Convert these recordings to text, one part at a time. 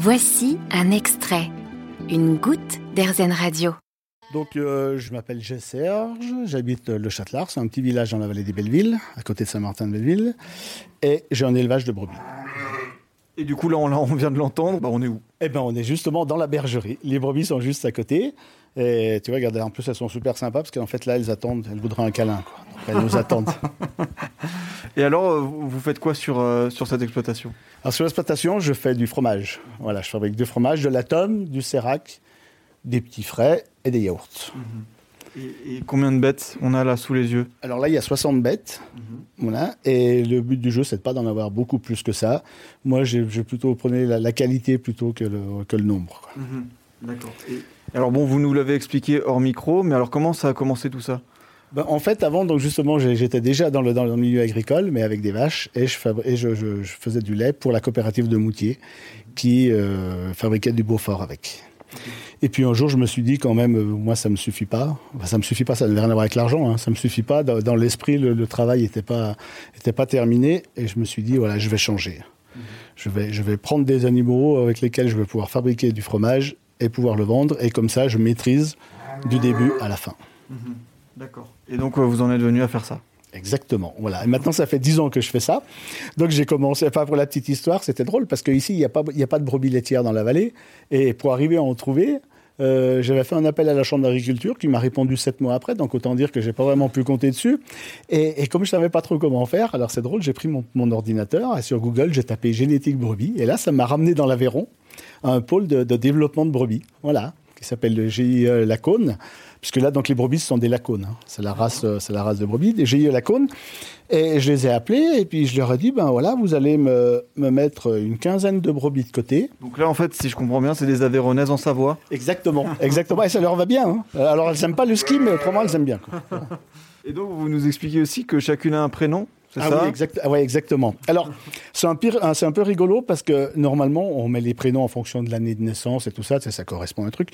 Voici un extrait, une goutte d'Airzen Radio. Donc, euh, je m'appelle Serge, j'habite le Châtelard, c'est un petit village dans la vallée des Bellevilles, à côté de Saint-Martin-de-Belleville, et j'ai un élevage de brebis. Et du coup, là, on, on vient de l'entendre, bah, on est où? Eh ben, on est justement dans la bergerie. Les brebis sont juste à côté. Et tu vois, regarde, en plus, elles sont super sympas parce qu'en fait, là, elles attendent, elles voudraient un câlin. Quoi. Donc, elles nous attendent. Et alors, euh, vous faites quoi sur, euh, sur cette exploitation? Alors, sur l'exploitation, je fais du fromage. Voilà, je fabrique du fromage, de la tome, du sérac, des petits frais et des yaourts. Et, et combien de bêtes on a là sous les yeux Alors là, il y a 60 bêtes. Voilà. Et le but du jeu, c'est de pas d'en avoir beaucoup plus que ça. Moi, j'ai plutôt prenais la, la qualité plutôt que le, que le nombre. quoi. D'accord. Alors bon, vous nous l'avez expliqué hors micro, mais alors comment ça a commencé tout ça? Ben, en fait, avant, donc justement, j'étais déjà dans le, dans le milieu agricole, mais avec des vaches, et, je, fabri- et je, je- je faisais du lait pour la coopérative de Moutier, qui euh, fabriquait du Beaufort avec. Et puis un jour, je me suis dit quand même, euh, moi, ça me suffit pas. Enfin, ça me suffit pas, ça n'avait rien à voir avec l'argent. Hein, ça me suffit pas. Dans, dans l'esprit, le, le travail n'était pas, était pas terminé, et je me suis dit, voilà, je vais changer. Je vais, je vais prendre des animaux avec lesquels je vais pouvoir fabriquer du fromage et pouvoir le vendre, et comme ça, je maîtrise du début à la fin. D'accord. Et donc, euh, vous en êtes venu à faire ça? Exactement. Voilà. Et maintenant, ça fait 10 ans que je fais ça. Donc, j'ai commencé, enfin, pour la petite histoire, c'était drôle parce qu'ici, il n'y a, pas- a pas de brebis laitières dans la vallée. Et pour arriver à en trouver, euh, j'avais fait un appel à la Chambre d'agriculture qui m'a répondu sept mois après. Donc, autant dire que j'ai pas vraiment pu compter dessus. Et, comme je savais pas trop comment faire, alors c'est drôle, j'ai pris mon, mon ordinateur et sur Google, j'ai tapé génétique brebis. Et là, ça m'a ramené dans l'Aveyron un pôle de, de développement de brebis. Voilà. Qui s'appelle le GIE Lacône. Puisque là, donc, les brebis, ce sont des lacones. hein. C'est la race, euh, c'est la race de brebis, des GIE Lacône. Et je les ai appelés et puis je leur ai dit, ben voilà, vous allez me, me mettre une quinzaine de brebis de côté. Donc là, en fait, si je comprends bien, c'est des Aveyronaises en Savoie. Exactement, exactement. Et ça leur va bien. hein. Alors, elles n'aiment pas le ski, mais autrement, elles aiment bien. quoi. Et donc, vous nous expliquez aussi que chacune a un prénom, c'est Ah ça oui, exact, ah ouais, exactement. Alors, c'est un, pire- un- c'est un peu rigolo parce que normalement, on met les prénoms en fonction de l'année de naissance et tout ça, ça correspond à un truc.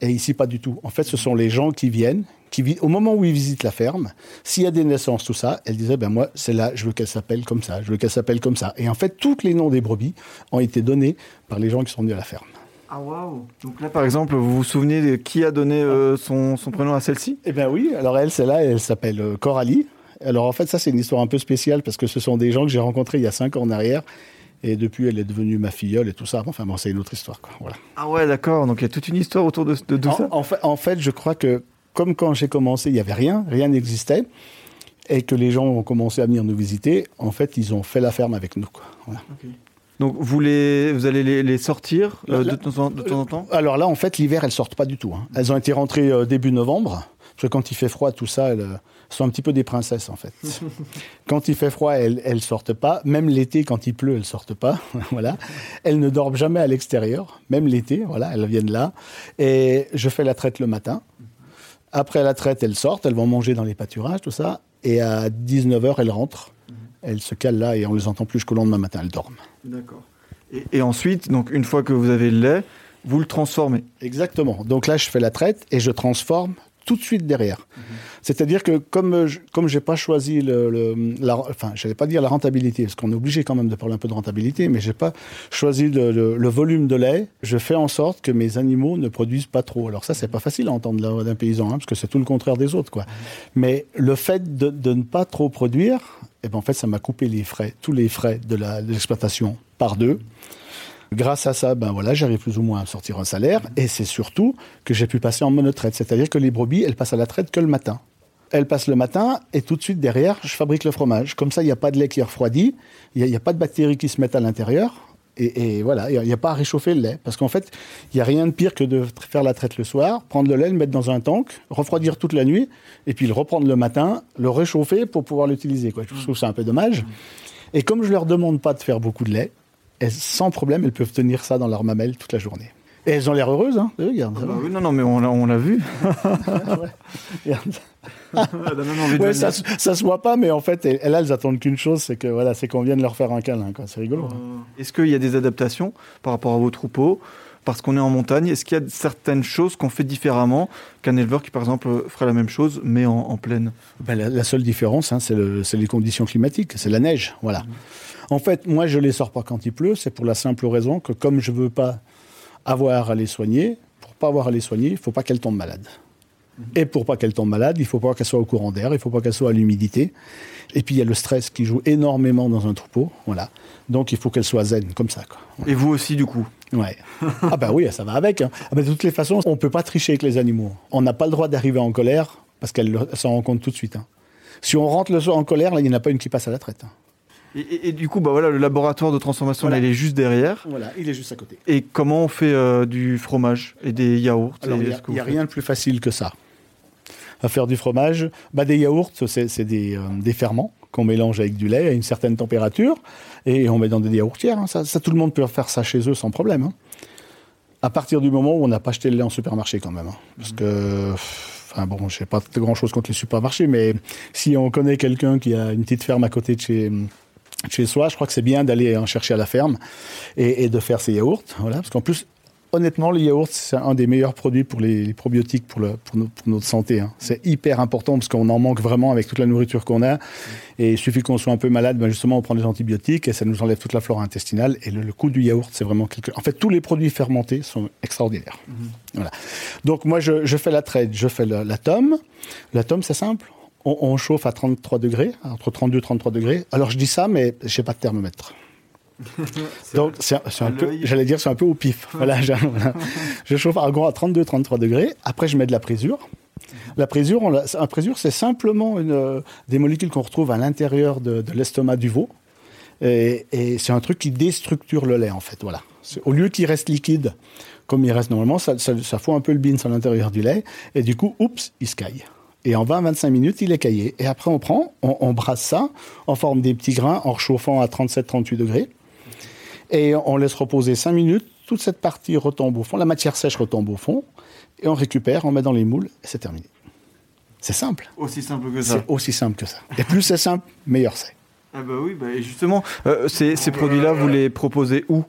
Et ici, pas du tout. En fait, ce sont les gens qui viennent, qui au moment où ils visitent la ferme, s'il y a des naissances, tout ça, elles disaient, ben moi, c'est là, je veux qu'elle s'appelle comme ça, je veux qu'elle s'appelle comme ça. Et en fait, tous les noms des brebis ont été donnés par les gens qui sont venus à la ferme. Ah waouh Donc là, par exemple, vous vous souvenez de qui a donné euh, son, son prénom à celle-ci? Eh bien oui, alors elle, c'est là, elle s'appelle euh, Coralie. Alors en fait, ça, c'est une histoire un peu spéciale parce que ce sont des gens que j'ai rencontrés il y a cinq ans en arrière. Et depuis, elle est devenue ma filleule et tout ça. Enfin bon, c'est une autre histoire. Quoi. Voilà. Ah ouais, d'accord. Donc il y a toute une histoire autour de, de, de En, ça. en fait, en fait, je crois que comme quand j'ai commencé, il n'y avait rien, rien n'existait. Et que les gens ont commencé à venir nous visiter, en fait, ils ont fait la ferme avec nous. Quoi. Voilà. Donc vous, les, vous allez les, les sortir euh, Là- de, temps en, de temps en temps? Alors là, en fait, l'hiver, elles sortent pas du tout. hein. Elles ont été rentrées euh, début novembre. Parce que quand il fait froid, tout ça, elles euh, sont un petit peu des princesses, en fait. quand il fait froid, elles, elles sortent pas. Même l'été, quand il pleut, elles sortent pas. voilà. Elles ne dorment jamais à l'extérieur. Même l'été, voilà, elles viennent là. Et je fais la traite le matin. Après la traite, elles sortent. Elles vont manger dans les pâturages, tout ça. Et à 19h, elles rentrent. Elles se calent là et on les entend plus jusqu'au lendemain matin. Elles dorment. D'accord. Et, et ensuite, donc une fois que vous avez le lait, vous le transformez. Exactement. Donc là, je fais la traite et je transforme tout de suite derrière. C'est-à-dire que comme je, comme j'ai pas choisi le, le- la, enfin, j'allais pas dire la rentabilité parce qu'on est obligé quand même de parler un peu de rentabilité, mais j'ai pas choisi le, volume de lait. Je fais en sorte que mes animaux ne produisent pas trop. Alors ça, c'est pas facile à entendre d'un paysan, hein, parce que c'est tout le contraire des autres, quoi. Mais le fait de, de ne pas trop produire, eh ben en fait, ça m'a coupé les frais, tous les frais de l'exploitation par deux. Grâce à ça, ben voilà, j'arrive plus ou moins à sortir un salaire. Et c'est surtout que j'ai pu passer en monotraite. C'est-à-dire que les brebis, elles passent à la traite que le matin. Elles passent le matin et tout de suite derrière, je fabrique le fromage. Comme ça, il n'y a pas de lait qui refroidit, il n'y a, pas de bactéries qui se mettent à l'intérieur. Et, voilà, il n'y a, pas à réchauffer le lait. Parce qu'en fait, il n'y a rien de pire que de faire la traite le soir, prendre le lait, le mettre dans un tank, refroidir toute la nuit, et puis le reprendre le matin, le réchauffer pour pouvoir l'utiliser. Je trouve ça un peu dommage. Et comme je leur demande pas de faire beaucoup de lait, elles, sans problème, elles peuvent tenir ça dans leur mamelle toute la journée. Et elles ont l'air heureuses, hein Regarde, Ah bah oui, non, non, mais on l'a, vu. Ouais, ça, se- ça se voit pas, mais en fait, elles, elles attendent qu'une chose, c'est que voilà, c'est qu'on vienne leur faire un câlin. C'est rigolo. hein. Est-ce qu'il y a des adaptations par rapport à vos troupeaux, par parce qu'on est en montagne Est-ce qu'il y a certaines choses qu'on fait différemment qu'un éleveur qui, par exemple, ferait la même chose, mais en, pleine ben, la, seule différence, hein, c'est les conditions climatiques, c'est la neige. Voilà. Mmh. En fait, moi, je ne les sors pas quand il pleut, c'est pour la simple raison que comme je ne veux pas avoir à les soigner, pour pas avoir à les soigner, il ne faut pas qu'elles tombent malades. Et pour pas qu'elle tombe malade, il faut pas qu'elle soit au courant d'air, il faut pas qu'elle soit à l'humidité. Et puis il y a le stress qui joue énormément dans un troupeau, voilà. Donc il faut qu'elle soit zen, comme ça. Quoi. Et vous aussi, du coup? Ouais. ah ben oui, ça va avec. Hein. Ah ben, de toutes les façons, on peut pas tricher avec les animaux. On n'a pas le droit d'arriver en colère parce qu'elle s'en rend compte tout de suite. Hein. Si on rentre le soir en colère, là, il n'y en a pas une qui passe à la traite. Hein. Et, du coup, bah voilà, le laboratoire de transformation, là, il est juste derrière. Voilà, il est juste à côté. Et comment on fait euh, du fromage et des yaourts Il n'y a, rien de plus facile que ça à faire du fromage. Bah, des yaourts, c'est des, euh, des, ferments qu'on mélange avec du lait à une certaine température et on met dans des yaourtières. Hein. Ça, tout le monde peut faire ça chez eux sans problème. Hein. À partir du moment où on n'a pas acheté le lait en supermarché quand même. Hein. Parce que, enfin bon, je sais pas grand chose contre les supermarchés, mais si on connaît quelqu'un qui a une petite ferme à côté de chez chez soi, je crois que c'est bien d'aller en chercher à la ferme et, et de faire ses yaourts. Voilà, parce qu'en plus, honnêtement, le yaourt, c'est un des meilleurs produits pour les, probiotiques, pour, le, pour, notre santé. Hein. C'est hyper important parce qu'on en manque vraiment avec toute la nourriture qu'on a. Et il suffit qu'on soit un peu malade, ben justement, on prend des antibiotiques et ça nous enlève toute la flore intestinale. Et le, coût du yaourt, c'est vraiment quelque... En fait, tous les produits fermentés sont extraordinaires. Mm-hmm. Voilà. Donc, moi, je, fais la trade, je fais la, tome. La tome, c'est simple. On, on, chauffe à 33 degrés, entre 32 et 33 degrés. Alors, je dis ça, mais je n'ai pas de thermomètre. Donc, c'est un peu, j'allais dire, c'est un peu au pif. voilà, je chauffe à gros à 32-33 degrés. Après, je mets de la présure. La présure, on la, présure, c'est simplement une, euh, des molécules qu'on retrouve à l'intérieur de, l'estomac du veau. Et, c'est un truc qui déstructure le lait, en fait. Voilà. Au lieu qu'il reste liquide, comme il reste normalement, ça, ça, fout un peu le beans à l'intérieur du lait. Et du coup, oups, il se caille. Et en 20-25 minutes, il est caillé. Et après, on prend, on, on brasse ça, en forme des petits grains, en réchauffant à 37-38 degrés. Et on laisse reposer 5 minutes. Toute cette partie retombe au fond. La matière sèche retombe au fond. Et on récupère, on met dans les moules et c'est terminé. C'est simple. Aussi simple que ça. C'est aussi simple que ça. Et plus c'est simple, meilleur c'est. Ah bah oui, bah justement, euh, ces, produits-là, vous les proposez où?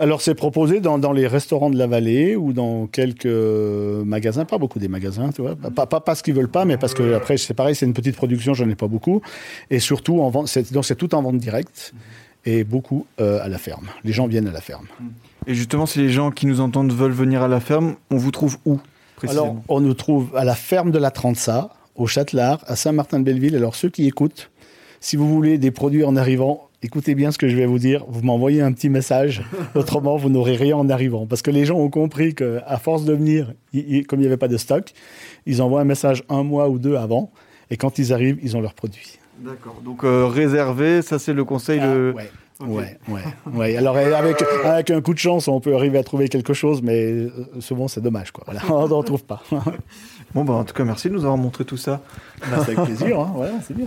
Alors c'est proposé dans, les restaurants de la vallée ou dans quelques magasins, pas beaucoup des magasins, tu vois, pas, pas parce qu'ils veulent pas, mais parce que après c'est pareil, c'est une petite production, j'en ai pas beaucoup, et surtout en vente, c'est, donc c'est tout en vente directe et beaucoup euh, à la ferme. Les gens viennent à la ferme. Et justement, si les gens qui nous entendent veulent venir à la ferme, on vous trouve où Alors, on nous trouve à la ferme de la Transa, au Châtelard, à Saint-Martin-de-Belleville. Alors, ceux qui écoutent, si vous voulez des produits en arrivant, écoutez bien ce que je vais vous dire. Vous m'envoyez un petit message. Autrement, vous n'aurez rien en arrivant. Parce que les gens ont compris qu'à force de venir, comme il n'y avait pas de stock, ils envoient un message un mois ou deux avant. Et quand ils arrivent, ils ont leurs produits. D'accord. Donc euh, réserver, ça c'est le conseil de. Ah, ouais. Ouais, ouais, Alors avec, avec un coup de chance, on peut arriver à trouver quelque chose, mais euh, souvent c'est dommage, quoi. Voilà, on n'en trouve pas. bon, bah, en tout cas, merci de nous avoir montré tout ça. Bah, c'est avec plaisir, hein. c'est bien.